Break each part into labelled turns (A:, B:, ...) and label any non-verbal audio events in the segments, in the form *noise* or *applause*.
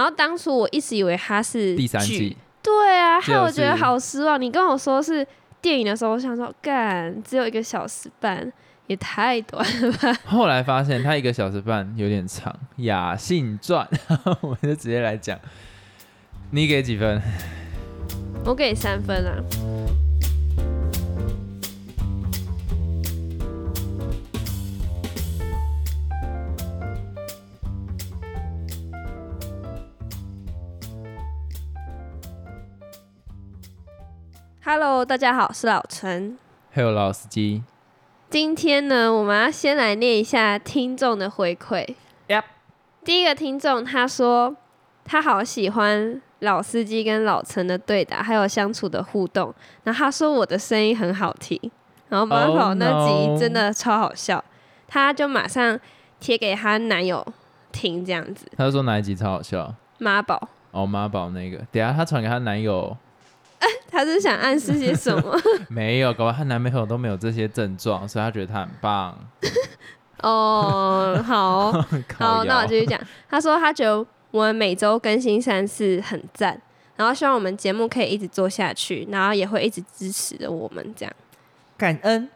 A: 然后当初我一直以为它是
B: 第三季，
A: 对啊，
B: 就
A: 害我觉得好失望。你跟我说是电影的时候，我想说，干，只有一个小时半，也太短了吧？
B: 后来发现它一个小时半有点长，《雅信传》，*laughs* 我们就直接来讲。你给几分？
A: 我给三分啊。Hello，大家好，我是老陈。
B: 还有老司机。
A: 今天呢，我们要先来念一下听众的回馈。
B: Yep
A: 第一个听众他说他好喜欢老司机跟老陈的对答，还有相处的互动。然后他说我的声音很好听，然后马跑
B: Oh
A: 那集真的超好笑，他就马上贴给他男友听，这样子。
B: 他就说哪一集超好笑？
A: 妈宝，
B: 哦，妈宝那个，等下她传给她男友，*laughs*
A: 他是想暗示些什么？*laughs*
B: 没有，搞不好她男朋友都没有这些症状，所以她觉得她很棒。*laughs*
A: 哦，好。好，那我继续讲。他说他觉得我们每周更新三次很赞，然后希望我们节目可以一直做下去，然后也会一直支持着我们这样。
B: 感恩。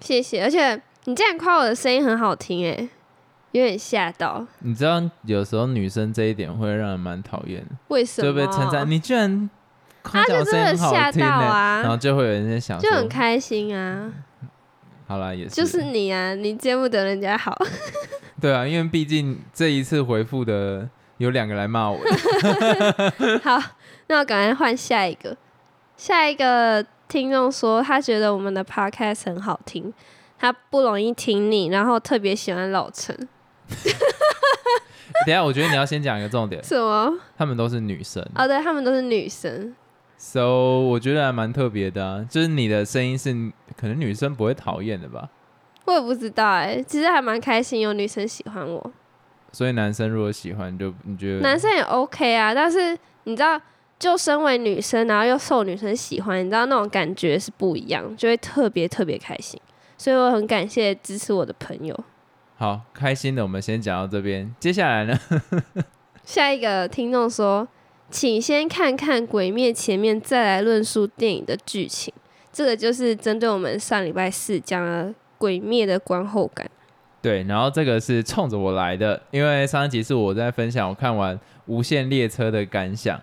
A: 谢谢，而且你竟然夸我的声音很好听，哎，有点吓到。
B: 你知道有时候女生这一点会让人蛮讨厌的，
A: 为什么？
B: 就被称赞你居然夸
A: 他就真的吓到
B: 啊、然后
A: 啊，
B: 就会有人在想
A: 就很
B: 说，
A: 开心啊。
B: 好啦，也是，
A: 就是你啊，你见不得人家好。*laughs*
B: 对啊，因为毕竟这一次回复的有两个来骂我的，*laughs*
A: 好，那我赶快换下一个。下一个听众说，他觉得我们的 podcast 很好听，他不容易听腻，然后特别喜欢老陈。*laughs*
B: 等下我觉得你要先讲一个重点，
A: 什么？
B: 他们都是女生、
A: 哦，对，他们都是女生。
B: S o 我觉得还蛮特别的啊，就是你的声音是可能女生不会讨厌的吧，
A: 我也不知道哎、其实还蛮开心有女生喜欢我，
B: 所以男生如果喜欢就你觉得
A: 男生也 OK 啊。但是你知道，就身为女生，然后又受女生喜欢，你知道那种感觉是不一样，就会特别特别开心。所以我很感谢支持我的朋友。
B: 好开心的，我们先讲到这边，接下来呢？*laughs*
A: 下一个听众说，请先看看《鬼灭》前面，再来论述电影的剧情。这个就是针对我们上礼拜四讲了《鬼灭》的观后感。
B: 对，然后这个是冲着我来的，因为上一集是我在分享我看完《无限列车》的感想。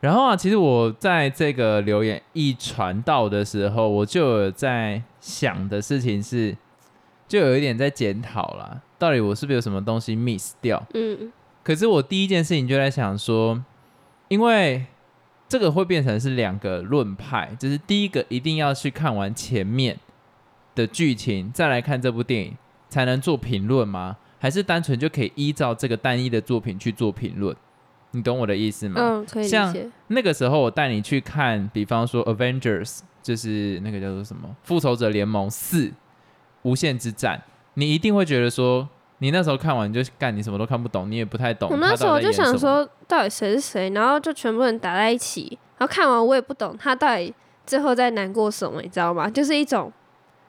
B: 然后啊，其实我在这个留言一传到的时候，我就有在想的事情是，就有一点在检讨啦，到底我是不是有什么东西 miss 掉？
A: 嗯，
B: 可是我第一件事情就在想说，因为这个会变成是两个论派，就是第一个一定要去看完前面的剧情，再来看这部电影才能做评论吗？还是单纯就可以依照这个单一的作品去做评论？你懂我的意思吗？
A: 嗯，可以
B: 像。那个时候我带你去看，比方说《Avengers》，就是那个叫做什么《复仇者联盟四：无限之战》，你一定会觉得说，你那时候看完你就干，你什么都看不懂，你也不太懂。
A: 我那时候就想说，到底谁是谁，然后就全部人打在一起，然后看完我也不懂他到底最后在难过什么，你知道吗？就是一种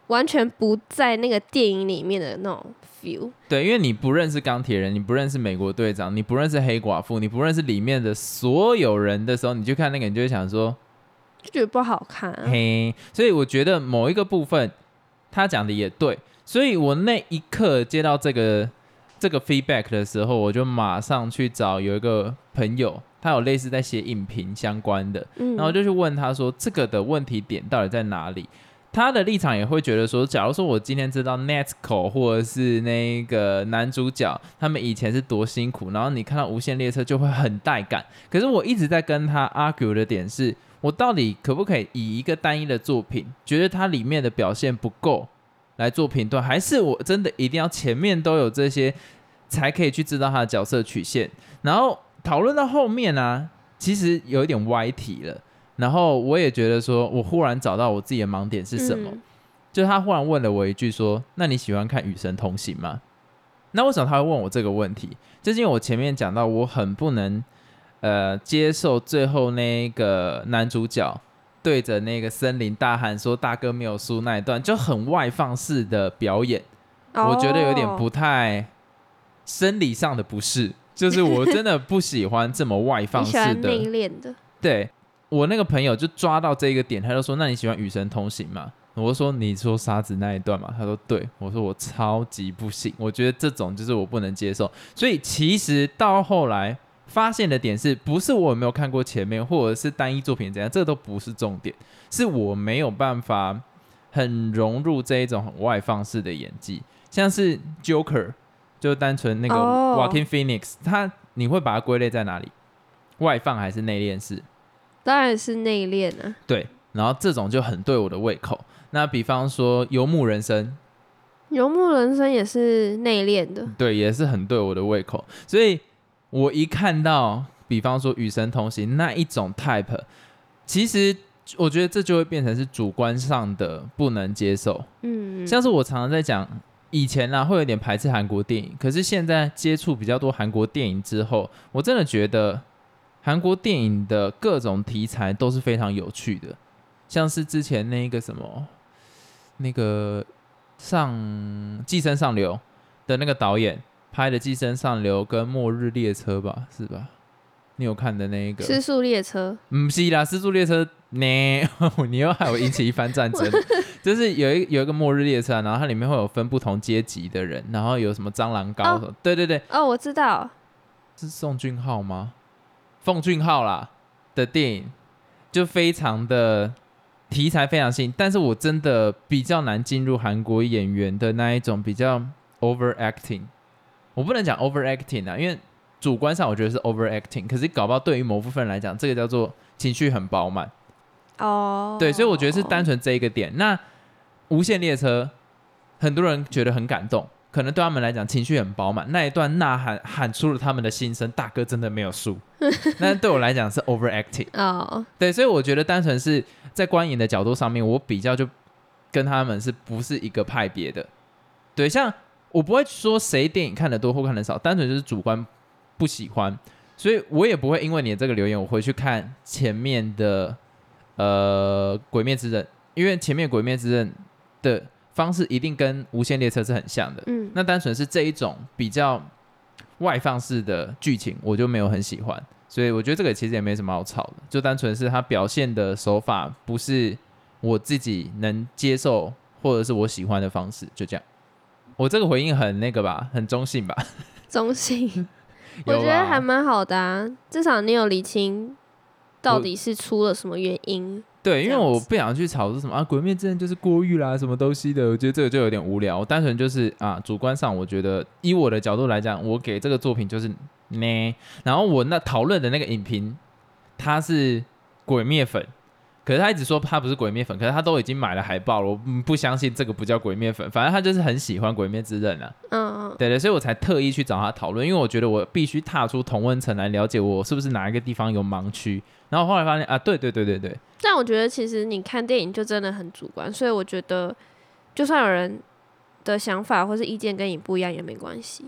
A: 完全不在那个电影里面的那种 feel。
B: 对，因为你不认识钢铁人，你不认识美国队长，你不认识黑寡妇，你不认识里面的所有人的时候，你去看那个，你就会想说，
A: 就觉得不好看、啊。
B: 嘿，所以我觉得某一个部分他讲的也对，所以我那一刻接到这个这个 feedback 的时候，我就马上去找有一个朋友，他有类似在写影评相关的，
A: 嗯，
B: 然后就去问他说这个的问题点到底在哪里。他的立场也会觉得说，假如说我今天知道 Netco 或者是那个男主角他们以前是多辛苦，然后你看到无限列车就会很带感。可是我一直在跟他 argue 的点是，我到底可不可以以一个单一的作品，觉得它里面的表现不够来做评断，还是我真的一定要前面都有这些，才可以去知道他的角色曲线？然后讨论到后面呢、啊，其实有一点歪题了。然后我也觉得说，我忽然找到我自己的盲点是什么？
A: 嗯
B: 就他忽然问了我一句说：“那你喜欢看《与神同行》吗？”那为什么他会问我这个问题？就是因为我前面讲到，我很不能呃接受最后那个男主角对着那个森林大喊说“大哥没有输”那一段，就很外放式的表演，我觉得有点不
A: 哦
B: 太生理上的不适。就是我真的不喜欢这么外放 *laughs* 式的。
A: 欢内敛的，
B: 对我那个朋友就抓到这一个点，他就说：“那你喜欢《与神同行》吗？”我就说：“你说沙子那一段嘛？”他说：“对。”我说：“我超级不行，我觉得这种就是我不能接受。”所以其实到后来发现的点是不是我有没有看过前面，或者是单一作品怎样，这都不是重点，是我没有办法很融入这一种很外放式的演技，像是 Joker，就单纯那个
A: 哦
B: Walking Phoenix，他你会把它归类在哪里？外放还是内敛式？
A: 当然是内敛啊。
B: 对，然后这种就很对我的胃口。那比方说《游牧人生
A: 游牧人生也是内敛的，》，
B: 对，也是很对我的胃口。所以我一看到，比方说《与神同行》那一种 type，其实我觉得这就会变成是主观上的不能接受。
A: 嗯，
B: 像是我常常在讲，以前啊会有点排斥韩国电影，可是现在接触比较多韩国电影之后，我真的觉得韩国电影的各种题材都是非常有趣的，像是之前那个什么那个上《寄生上流》的那个导演拍的《寄生上流》跟《末日列车》吧，是吧？你有看的那一个？
A: 失速列车，
B: 唔是啦，失速列车呢？*laughs* 你又害我引起一番战争。*laughs* 就是有一有一个末日列车啊、然后它里面会有分不同阶级的人，然后有什么蟑螂高
A: 哦
B: 什么对对对，
A: 哦，我知道，
B: 是宋俊浩吗？奉俊浩啦的电影，就非常的题材非常新，但是我真的比较难进入韩国演员的那一种比较 overacting。我不能讲 overacting 啊，因为主观上我觉得是 overacting，可是搞不好对于某部分人来讲，这个叫做情绪很饱满。
A: 哦，
B: 对，所以我觉得是单纯这一个点。那无限列车，很多人觉得很感动，可能对他们来讲情绪很饱满，那一段呐喊喊出了他们的心声，大哥真的没有输。*laughs* 那对我来讲是 overacting。
A: 哦，
B: 对，所以我觉得单纯是在观影的角度上面，我比较就跟他们是不是一个派别的。对，像我不会说谁电影看的多或看的少，单纯就是主观不喜欢，所以我也不会因为你的这个留言，我回去看前面的呃《鬼灭之刃》，因为前面《鬼灭之刃》的方式一定跟《无限列车》是很像的。
A: 嗯，
B: 那单纯是这一种比较外放式的剧情，我就没有很喜欢，所以我觉得这个其实也没什么好吵的，就单纯是他表现的手法不是我自己能接受或者是我喜欢的方式，就这样。我这个回应很那个吧，很中性吧？*laughs*
A: 中性，我觉得还蛮好的啊，至少你有理清到底是出了什么原因。
B: 对，因为我不想去吵说什么啊，《鬼灭之刃》就是过誉啦，什么东西的，我觉得这个就有点无聊。我单纯就是啊，主观上我觉得，以我的角度来讲，我给这个作品就是呢。然后我那讨论的那个影评，他是鬼灭粉，可是他一直说他不是鬼灭粉，可是他都已经买了海报了，我嗯不相信这个不叫鬼灭粉，反正他就是很喜欢《鬼灭之刃》啊。
A: 嗯，
B: 对对，所以我才特意去找他讨论，因为我觉得我必须踏出同温层来了解我是不是哪一个地方有盲区。然后后来发现啊，对对对对对，
A: 但我觉得其实你看电影就真的很主观，所以我觉得就算有人的想法或是意见跟你不一样也没关系，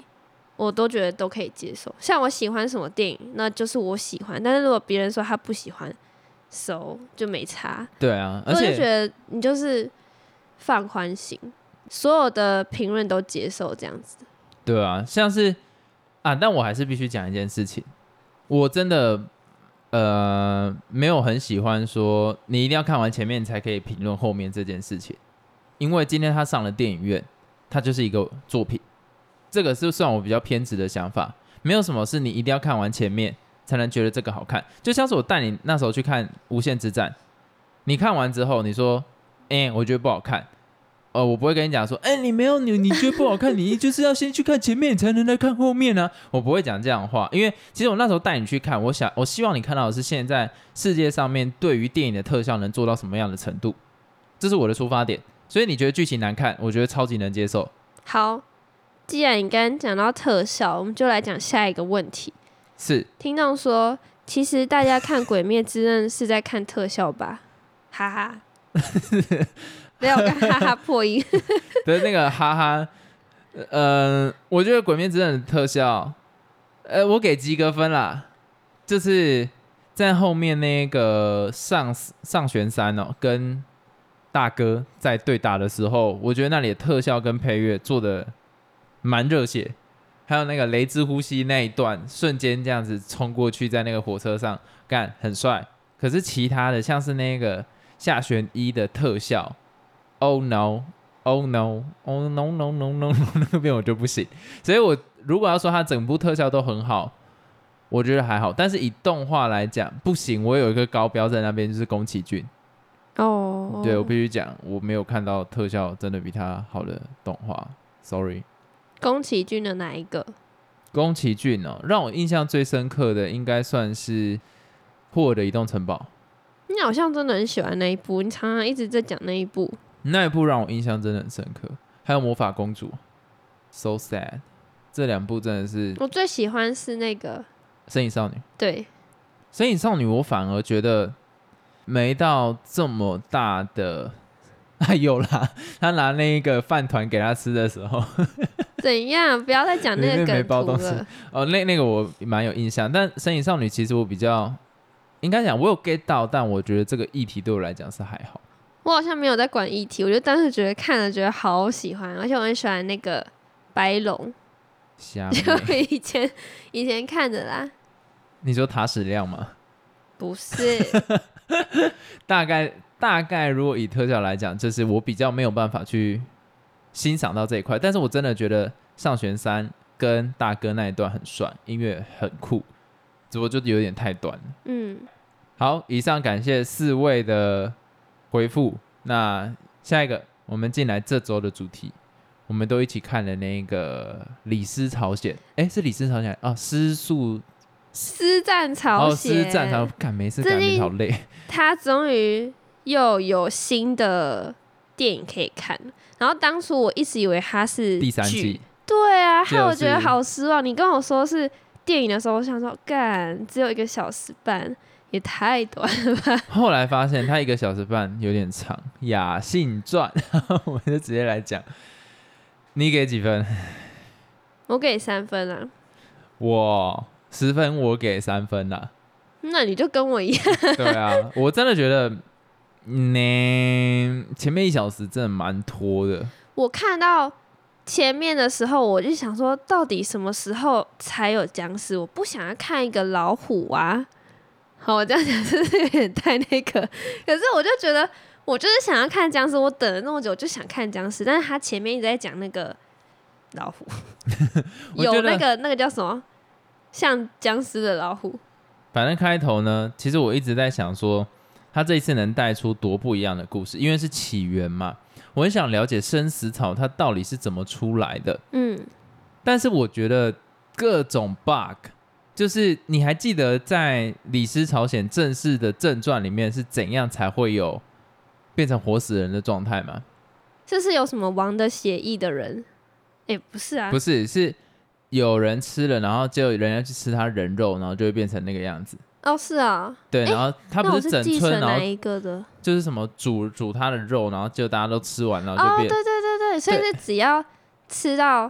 A: 我都觉得都可以接受。像我喜欢什么电影，那就是我喜欢，但是如果别人说他不喜欢，so 就没差。
B: 对啊，而
A: 我就
B: 且
A: 觉得你就是放宽心，所有的评论都接受这样子。
B: 对啊，像是啊，但我还是必须讲一件事情，我真的呃没有很喜欢说你一定要看完前面才可以评论后面这件事情，因为今天他上了电影院，他就是一个作品，这个是算我比较偏执的想法，没有什么是你一定要看完前面才能觉得这个好看，就像是我带你那时候去看《无限之战》，你看完之后你说，哎、我觉得不好看。呃，我不会跟你讲说，哎、你没有你，你觉得不好看，你就是要先去看前面，才能来看后面呢、*laughs* 我不会讲这样的话，因为其实我那时候带你去看，我想，我希望你看到的是现在世界上面对于电影的特效能做到什么样的程度，这是我的出发点。所以你觉得剧情难看，我觉得超级能接受。
A: 好，既然你刚刚讲到特效，我们就来讲下一个问题。
B: 是，
A: 听众说，其实大家看《鬼灭之刃》是在看特效吧？*laughs* 哈哈，*laughs* 没有，跟哈哈破音。*laughs*
B: 对那个哈哈，呃，我觉得《鬼灭之刃》的特效，呃，我给及格分啦，就是在后面那个上上玄山哦，跟大哥在对打的时候，我觉得那里的特效跟配乐做的蛮热血，还有那个雷之呼吸那一段，瞬间这样子冲过去，在那个火车上干很帅。可是其他的像是那个下旋一的特效，Oh no，Oh no，Oh no no no no no *laughs* 那边我就不行。所以我如果要说它整部特效都很好，我觉得还好。但是以动画来讲，不行。我有一个高标在那边，就是宫崎骏。
A: 哦，
B: 对我必须讲，我没有看到特效真的比他好的动画，sorry。
A: 宫崎骏的哪一个？
B: 宫崎骏哦，让我印象最深刻的应该算是《霍尔的移动城堡》。
A: 你好像真的很喜欢那一部，你常常一直在讲那一部。
B: 那一部让我印象真的很深刻，还有《魔法公主》，so sad。这两部真的是
A: 我最喜欢是那个《
B: 身影少女》。
A: 对，《
B: 身影少女》我反而觉得没到这么大的。还 *laughs* 有啦，他拿那个饭团给他吃的时候，
A: 怎样？不要再讲那个梗图了。
B: 哦，那那个我蛮有印象，但《身影少女》其实我比较应该讲，我有 get 到，但我觉得这个议题对我来讲是还好。
A: 我好像没有在管议题，我就当时觉得看了觉得好喜欢，而且我很喜欢那个白龙。*laughs* 就以前以前看的啦。
B: 你说塔矢亮吗？
A: 不是，*laughs*
B: 大概。大概如果以特效来讲，就是我比较没有办法去欣赏到这一块，但是我真的觉得上弦三跟大哥那一段很帅，音乐很酷，只不过就有点太短了。嗯，好，以上感谢四位的回复。那下一个，我们进来这周的主题，我们都一起看了那个《李斯朝鲜》。哎，是《李斯朝鲜》啊，《失速
A: 师战朝鲜》。
B: 哦，师战朝干没事，感觉好累。
A: 他终于。又有新的电影可以看，然后当初我一直以为它是
B: 第三季，
A: 对啊，害我觉得好失望。你跟我说是电影的时候，我想说，干只有一个小时半，也太短了吧。*laughs*
B: 后来发现它一个小时半有点长，《雅信传》，*laughs* 我们就直接来讲。你给几分？
A: 我给三分啊。
B: 我十分，我给三分啊。
A: 那你就跟我一样。
B: 对啊，我真的觉得。那前面一小时真的蛮拖的。
A: 我看到前面的时候，我就想说，到底什么时候才有僵尸？我不想要看一个老虎啊！好，我这样讲是不是有点太那个？可是我就觉得，我就是想要看僵尸。我等了那么久，就想看僵尸。但是他前面一直在讲那个老虎，*laughs* 有那个那个叫什么像僵尸的老虎。
B: 反正开头呢，其实我一直在想说。他这一次能带出多不一样的故事，因为是起源嘛，我很想了解生死草它到底是怎么出来的。嗯，但是我觉得各种 bug，就是你还记得在李斯朝鲜正式的正传里面是怎样才会有变成活死人的状态吗？
A: 这是有什么王的协议的人？哎，不是啊，
B: 不是，是有人吃了，然后就人家去吃他人肉，然后就会变成那个样子。
A: 哦，是啊，
B: 对，然后他不是整村，然后
A: 一个的，
B: 就是什么煮煮他的肉，然后就大家都吃完，然后就变，
A: 对对对对，所以是只要吃到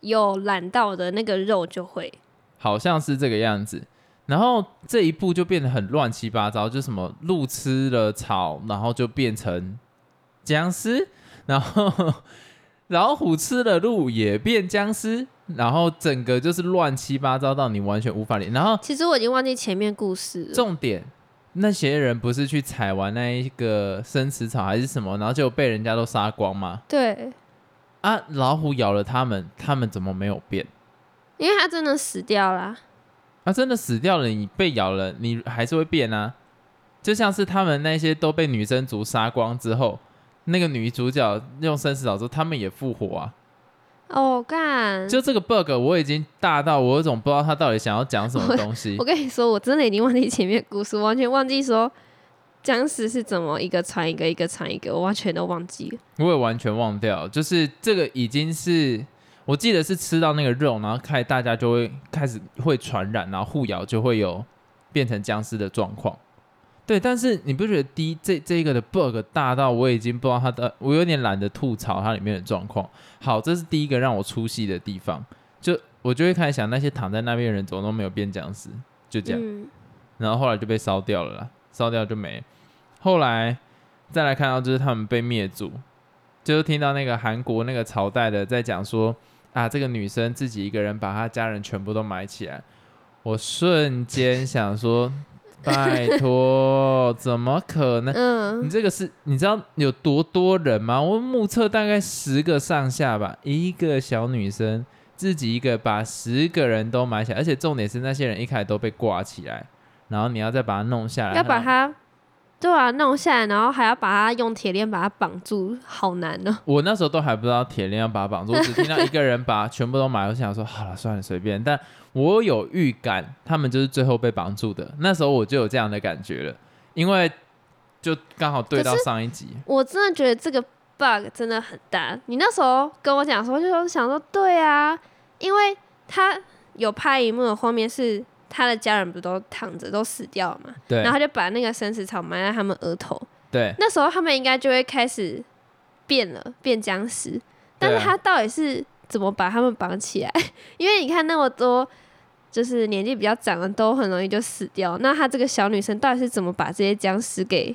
A: 有懒到的那个肉就会，
B: 好像是这个样子。然后这一步就变得很乱七八糟，就什么鹿吃了草，然后就变成僵尸，然后 *laughs* 老虎吃了鹿也变僵尸。然后整个就是乱七八糟到你完全无法理。然后
A: 其实我已经忘记前面故事。
B: 重点，那些人不是去采完那一个生死草还是什么，然后就被人家都杀光吗？
A: 对。
B: 啊，老虎咬了他们，他们怎么没有变？
A: 因为他真的死掉了。
B: 他真的死掉了，你被咬了，你还是会变啊。就像是他们那些都被女生族杀光之后，那个女主角用生死草之后，他们也复活啊。
A: 哦，干！
B: 就这个 bug，我已经大到我有种不知道他到底想要讲什么东西。*laughs*
A: 我跟你说，我真的已经忘记前面故事，完全忘记说僵尸是怎么一个传一个，一个传一个，我完全都忘记了。
B: 我也完全忘掉，就是这个已经是我记得是吃到那个肉，然后开大家就会开始会传染，然后互咬就会有变成僵尸的状况。对，但是你不觉得第一这这一个的 bug 大到我已经不知道它的，我有点懒得吐槽它里面的状况。好，这是第一个让我出戏的地方，就我就会开始想那些躺在那边的人怎么都没有变僵尸，就这样。然后后来就被烧掉了啦，烧掉就没。后来再来看到就是他们被灭族，就是听到那个韩国那个朝代的在讲说，啊，这个女生自己一个人把她家人全部都埋起来，我瞬间想说，*laughs* 拜托，怎么可能？
A: 嗯
B: 你，这个是你知道有多多人吗？我目测大概十个上下吧，一个小女生自己一个把十个人都埋起来，而且重点是那些人一开始都被挂起来，然后你要再把它弄下来，
A: 要把它对啊弄下来，然后还要把它用铁链把它绑住，好难哦。
B: 我那时候都还不知道铁链要把它绑住，我只听到一个人把全部都买，我想说好了算了随便，但我有预感他们就是最后被绑住的，那时候我就有这样的感觉了，因为就刚好对到上一集，
A: 我真的觉得这个 bug 真的很大。你那时候跟我讲说，就说想说对啊，因为他有拍一幕的画面是他的家人不都躺着都死掉了嘛，
B: 对
A: 然后他就把那个生死草埋在他们额头，
B: 对
A: 那时候他们应该就会开始变了，变僵尸。但是他到底是怎么把他们绑起来？*laughs* 因为你看那么多，就是年纪比较长的都很容易就死掉。那他这个小女生到底是怎么把这些僵尸给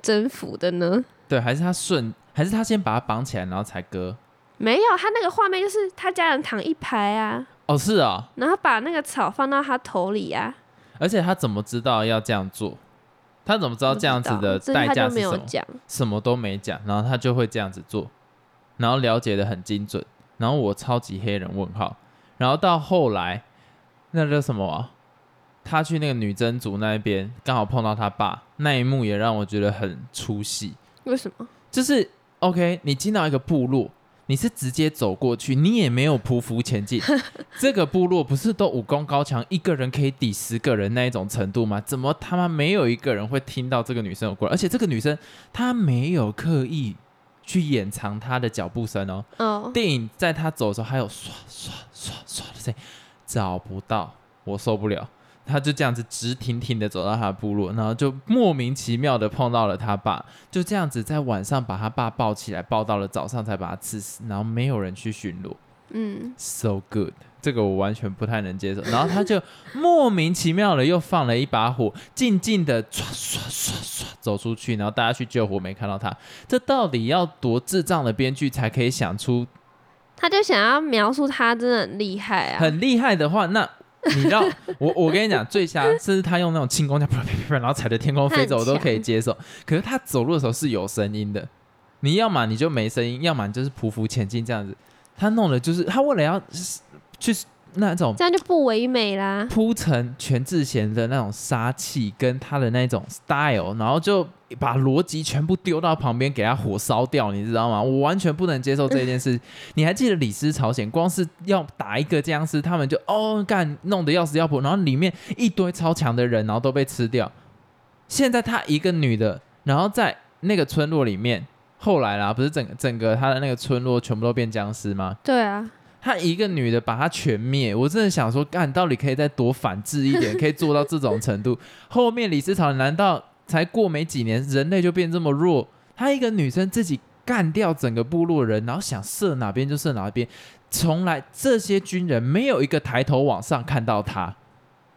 A: 征服的呢？
B: 对，还是他顺，还是他先把他绑起来，然后才割。
A: 没有，他那个画面就是他家人躺一排啊，
B: 哦，是啊，
A: 然后把那个草放到他头里啊。
B: 而且他怎么知道要这样做？他怎么知道这样子的代
A: 这他就是
B: 什么？
A: 有讲。
B: 什么都没讲，然后他就会这样子做，然后了解的很精准，然后我超级黑人问号，然后到后来那叫什么啊？他去那个女真族那边，刚好碰到他爸，那一幕也让我觉得很出戏。
A: 为什么？
B: 就是 OK，你进到一个部落，你是直接走过去，你也没有匍匐前进。*laughs* 这个部落不是都武功高强，一个人可以抵十个人那一种程度吗？怎么他妈没有一个人会听到这个女生有过来？而且这个女生她没有刻意去掩藏她的脚步声哦。
A: 哦，
B: 电影在她走的时候还有唰唰唰唰的声音，找不到，我受不了。他就这样子直挺挺的走到他的部落，然后就莫名其妙的碰到了他爸，就这样子在晚上把他爸抱起来，抱到了早上才把他刺死，然后没有人去巡逻
A: 嗯
B: ，，so good，这个我完全不太能接受。然后他就莫名其妙的又放了一把火，静静的唰唰唰唰走出去，然后大家去救火没看到他，这到底要多智障的编剧才可以想出
A: 他就想要描述他真的很厉害啊。
B: 很厉害的话，那 *laughs* 你知道，我我跟你讲，最瞎甚至他用那种轻功这样啪啪啪啪，然后踩着天空飞走，我都可以接受。可是他走路的时候是有声音的，你要么你就没声音，要么你就是匍匐前进这样子。他弄的就是他为了要去那种
A: 这样就不唯美啦。
B: 铺成全智贤的那种杀气跟他的那种 style，然后就把逻辑全部丢到旁边，给他火烧掉，你知道吗？我完全不能接受这件事。*laughs* 你还记得李斯朝鲜，光是要打一个僵尸，他们就哦干弄得要死要活，然后里面一堆超强的人，然后都被吃掉。现在他一个女的，然后在那个村落里面，后来啦，不是整个整个他的那个村落全部都变僵尸吗？
A: 对啊，
B: 他一个女的把他全灭，我真的想说，干到底可以再多反制一点，可以做到这种程度？*laughs* 后面李斯朝难道才过没几年，人类就变这么弱？她一个女生自己干掉整个部落人，然后想射哪边就射哪边，从来这些军人没有一个抬头往上看到她，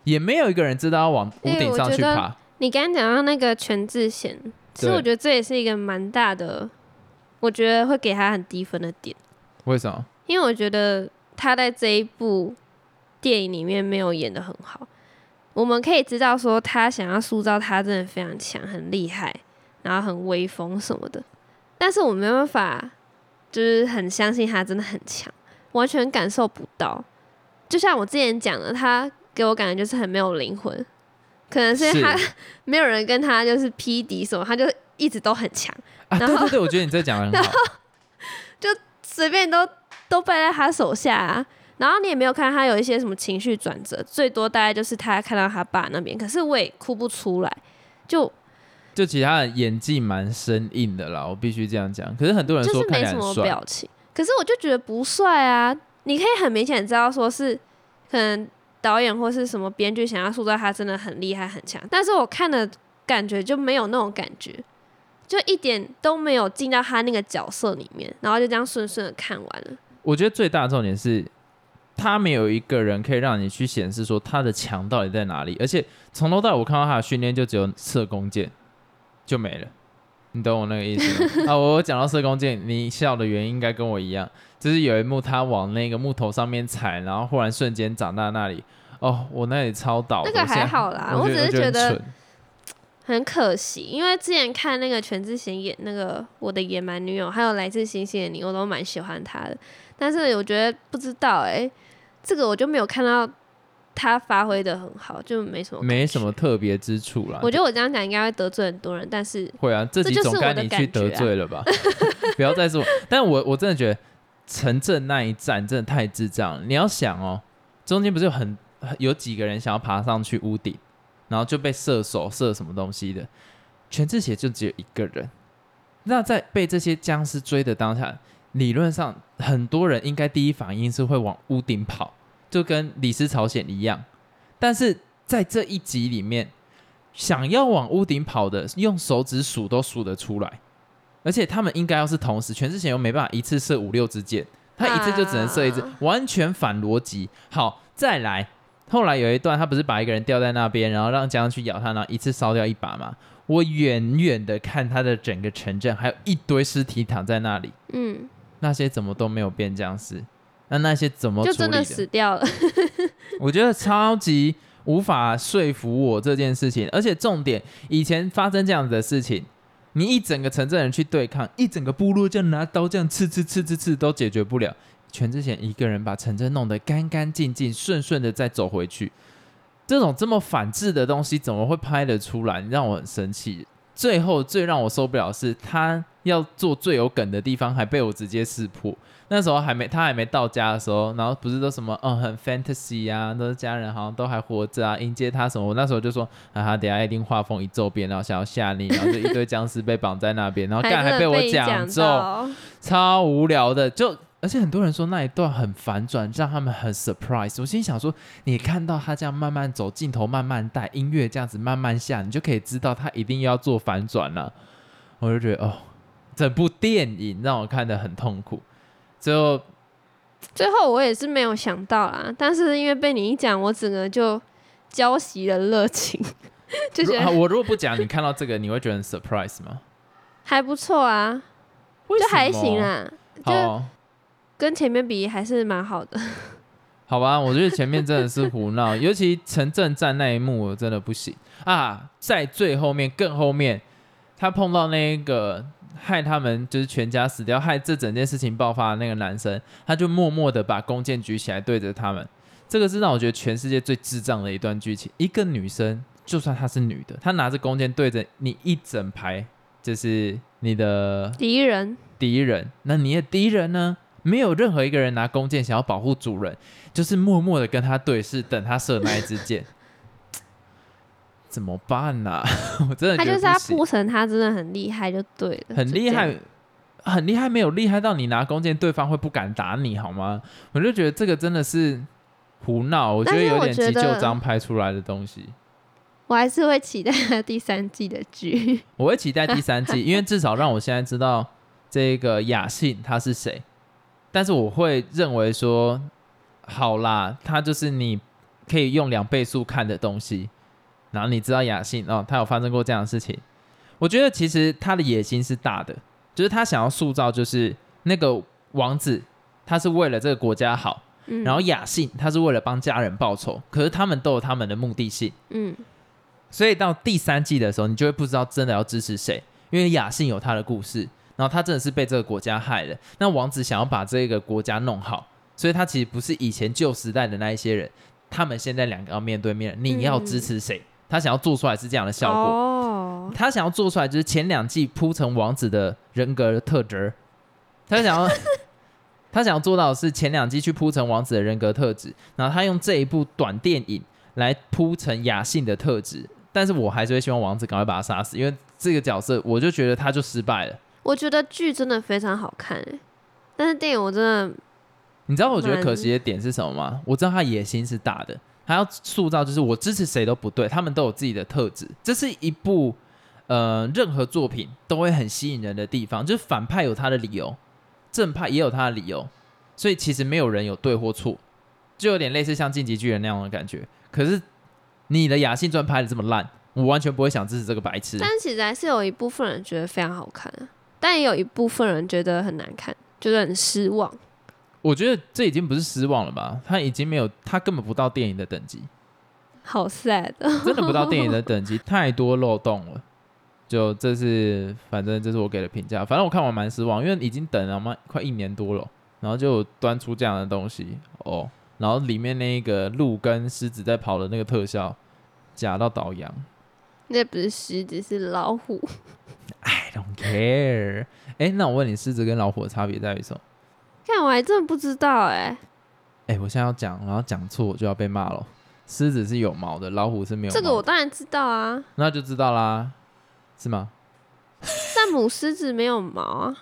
B: 也没有一个人知道要往屋
A: 哎
B: 顶上去爬。
A: 你刚刚讲到那个全智贤，其实我觉得这也是一个蛮大的，我觉得会给他很低分的点，
B: 为什么？
A: 因为我觉得他在这一部电影里面没有演的很好。我们可以知道说，他想要塑造他真的非常强、很厉害，然后很威风什么的，但是我没办法，就是很相信他真的很强，完全感受不到。就像我之前讲的，他给我感觉就是很没有灵魂，可能是他 *laughs* 没有人跟他就是匹敌什么，他就一直都很强，
B: 啊，
A: 然后
B: 对对对，我觉得你这讲的很好。*laughs*
A: 随便都都败在他手下啊。然后你也没有看他有一些什么情绪转折，最多大概就是他看到他爸那边，可是我也哭不出来，就
B: 就其他的演技蛮生硬的啦，我必须这样讲。可是很多人
A: 就
B: 说
A: 是没什么表情。可是我就觉得不帅啊！你可以很明显知道说是可能导演或是什么编剧想要塑造他真的很厉害很强，但是我看的感觉就没有那种感觉，就一点都没有进到他那个角色里面，然后就这样顺顺的看完了。
B: 我觉得最大的重点是，他没有一个人可以让你去显示说他的强到底在哪里，而且从头到尾我看到他的训练就只有射弓箭，就没了。你懂我那个意思吗？*laughs* 啊，我讲到射弓箭，你笑的原因应该跟我一样，就是有一幕他往那个木头上面踩，然后忽然瞬间长大那里，哦，我那里超倒的。
A: 那个还好啦，
B: 我
A: 只是
B: 觉
A: 得 *tsk* 很可惜，因为之前看那个全智贤演那个《我的野蛮女友》，还有《来自星星的你》，我都蛮喜欢他的。但是我觉得不知道哎，这个我就没有看到。他发挥的很好，就没什么
B: 没什么特别之处啦。
A: 我觉得我这样讲应该会得罪很多人，但是
B: 会啊，这集总该你去得罪了吧？*laughs* 不要再说。但我我真的觉得城镇那一站真的太智障了。你要想哦，中间不是有很有几个人想要爬上去屋顶，然后就被射手射什么东西的？全智贤就只有一个人。那在被这些僵尸追的当下，理论上很多人应该第一反应是会往屋顶跑。就跟李斯朝鲜一样，但是在这一集里面，想要往屋顶跑的，用手指数都数得出来，而且他们应该要是同时，全智贤又没办法一次射五六支箭，他一次就只能射一支，完全反逻辑。好，再来，后来有一段，他不是把一个人吊在那边，然后让僵尸去咬他，然后一次烧掉一把吗？我远远的看他的整个城镇，还有一堆尸体躺在那里，嗯，那些怎么都没有变僵尸？那那些怎么
A: 就真的死掉了？*laughs* *laughs*
B: 我觉得超级无法说服我这件事情，而且重点，以前发生这样子的事情，你一整个城镇人去对抗，一整个部落这样拿刀这样刺刺刺刺刺都解决不了。全智贤一个人把城镇弄得干干净净、顺顺的再走回去，这种这么反智的东西怎么会拍得出来？让我很生气。最后最让我受不了是他要做最有梗的地方，还被我直接识破。那时候还没他还没到家的时候，然后不是都什么嗯很 fantasy 啊，都是家人好像都还活着啊，迎接他什么？我那时候就说啊，*laughs* 他等下一定画风一骤变，然后想要吓你，然后就一堆僵尸被绑在那边，然后干还被我讲中，超无聊的。就而且很多人说那一段很反转，让他们很 surprise。我心想说，你看到他这样慢慢走，镜头慢慢带，音乐这样子慢慢下，你就可以知道他一定要做反转了。我就觉得哦，整部电影让我看得很痛苦。最后，
A: 最后我也是没有想到啦，但是因为被你一讲，我整个就浇熄了热情，*laughs* 就觉得
B: 我如果不讲，你看到这个你会觉得很 surprise 吗？
A: 还不错啊，就还行啊，就跟前面比还是蛮好的。*laughs*
B: 好吧，我觉得前面真的是胡闹，*laughs* 尤其城镇战那一幕我真的不行啊，在最后面更后面，他碰到那个。害他们就是全家死掉，害这整件事情爆发的那个男生，他就默默的把弓箭举起来对着他们。这个是让我觉得全世界最智障的一段剧情。一个女生，就算她是女的，她拿着弓箭对着你一整排，就是你的
A: 敌人。
B: 敌人，那你的敌人呢？没有任何一个人拿弓箭想要保护主人，就是默默的跟他对视，等他射那一支箭。*laughs* 怎么办呢？*laughs* 我真的
A: 他就是他铺成，他真的很厉害，就对了。
B: 很厉害，很厉害，没有厉害到你拿弓箭，对方会不敢打你，好吗？我就觉得这个真的是胡闹，我觉得有点急救章拍出来的东西。
A: 我还是会期待第三季的剧。*laughs*
B: 我会期待第三季，因为至少让我现在知道这个雅信他是谁。但是我会认为说，好啦，他就是你可以用两倍速看的东西。然后你知道雅信哦，他有发生过这样的事情。我觉得其实他的野心是大的，就是他想要塑造，就是那个王子，他是为了这个国家好，然后雅信他是为了帮家人报仇。可是他们都有他们的目的性，嗯。所以到第三季的时候，你就会不知道真的要支持谁，因为雅信有他的故事，然后他真的是被这个国家害了。那王子想要把这个国家弄好，所以他其实不是以前旧时代的那一些人，他们现在两个要面对面，你要支持谁？他想要做出来是这样的效果，他想要做出来就是前两季铺成王子的人格特质，他想要 *laughs* 他想要做到的是前两季去铺成王子的人格特质，然后他用这一部短电影来铺成雅信的特质，但是我还是会希望王子赶快把他杀死，因为这个角色我就觉得他就失败了。
A: 我觉得剧真的非常好看哎，但是电影我真的，
B: 你知道我觉得可惜的点是什么吗？我知道他野心是大的。他要塑造，就是我支持谁都不对，他们都有自己的特质。这是一部呃，任何作品都会很吸引人的地方，就是反派有他的理由，正派也有他的理由，所以其实没有人有对或错，就有点类似像《晋级巨人》那样的感觉。可是你的《雅信传》拍的这么烂，我完全不会想支持这个白痴。
A: 但其实还是有一部分人觉得非常好看啊，但也有一部分人觉得很难看，觉得很失望。
B: 我觉得这已经不是失望了吧？他已经没有，他根本不到电影的等级，
A: 好 sad，
B: 真的不到电影的 *laughs* 等级，太多漏洞了。就这是，反正这是我给的评价。反正我看完蛮失望，因为已经等了嘛快一年多了，然后就端出这样的东西哦。然后里面那个鹿跟狮子在跑的那个特效，假到倒洋。
A: 那不是狮子，是老虎。*laughs*
B: I don't care。哎，那我问你，狮子跟老虎的差别在于什么？
A: 看我还真的不知道哎、
B: 哎，我现在要讲，然后讲错我就要被骂了。狮子是有毛的，老虎是没有毛
A: 这。个我当然知道啊，
B: 那就知道啦，是吗？
A: 但母狮子没有毛啊，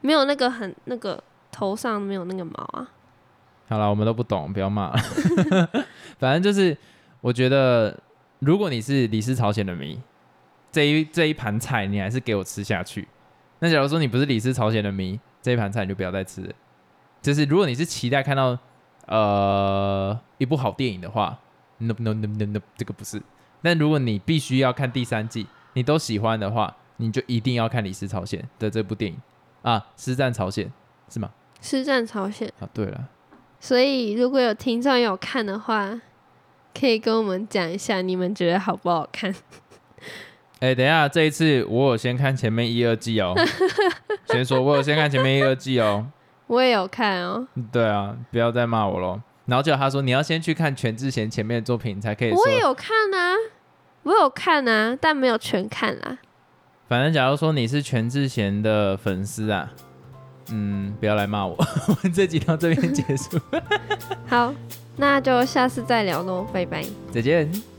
A: 没有那个很那个头上没有那个毛啊。
B: 好了，我们都不懂，不要骂了。*laughs* 反正就是，我觉得如果你是李氏朝鲜的迷，这一这一盘菜你还是给我吃下去。那假如说你不是李氏朝鲜的迷，这一盘菜你就不要再吃了。就是如果你是期待看到呃一部好电影的话，no no no no no，这个不是。但如果你必须要看第三季，你都喜欢的话，你就一定要看李氏朝鲜的这部电影啊，《师战朝鲜》是吗？
A: 师战朝鲜，
B: 啊，对了。
A: 所以如果有听众有看的话，可以跟我们讲一下你们觉得好不好看。
B: 哎、等一下，这一次我有先看前面一二季哦。*laughs* 先说，我有先看前面一二季哦。
A: 我也有看哦，
B: 对啊，不要再骂我喽。然后就他说你要先去看全智贤前面的作品，才可以
A: 我。也有看啊，我有看啊，但没有全看啦。
B: 反正假如说你是全智贤的粉丝啊，嗯，不要来骂我。*laughs* 我们这集到这边结束，*laughs*
A: 好，那就下次再聊喽，拜拜。
B: 再见。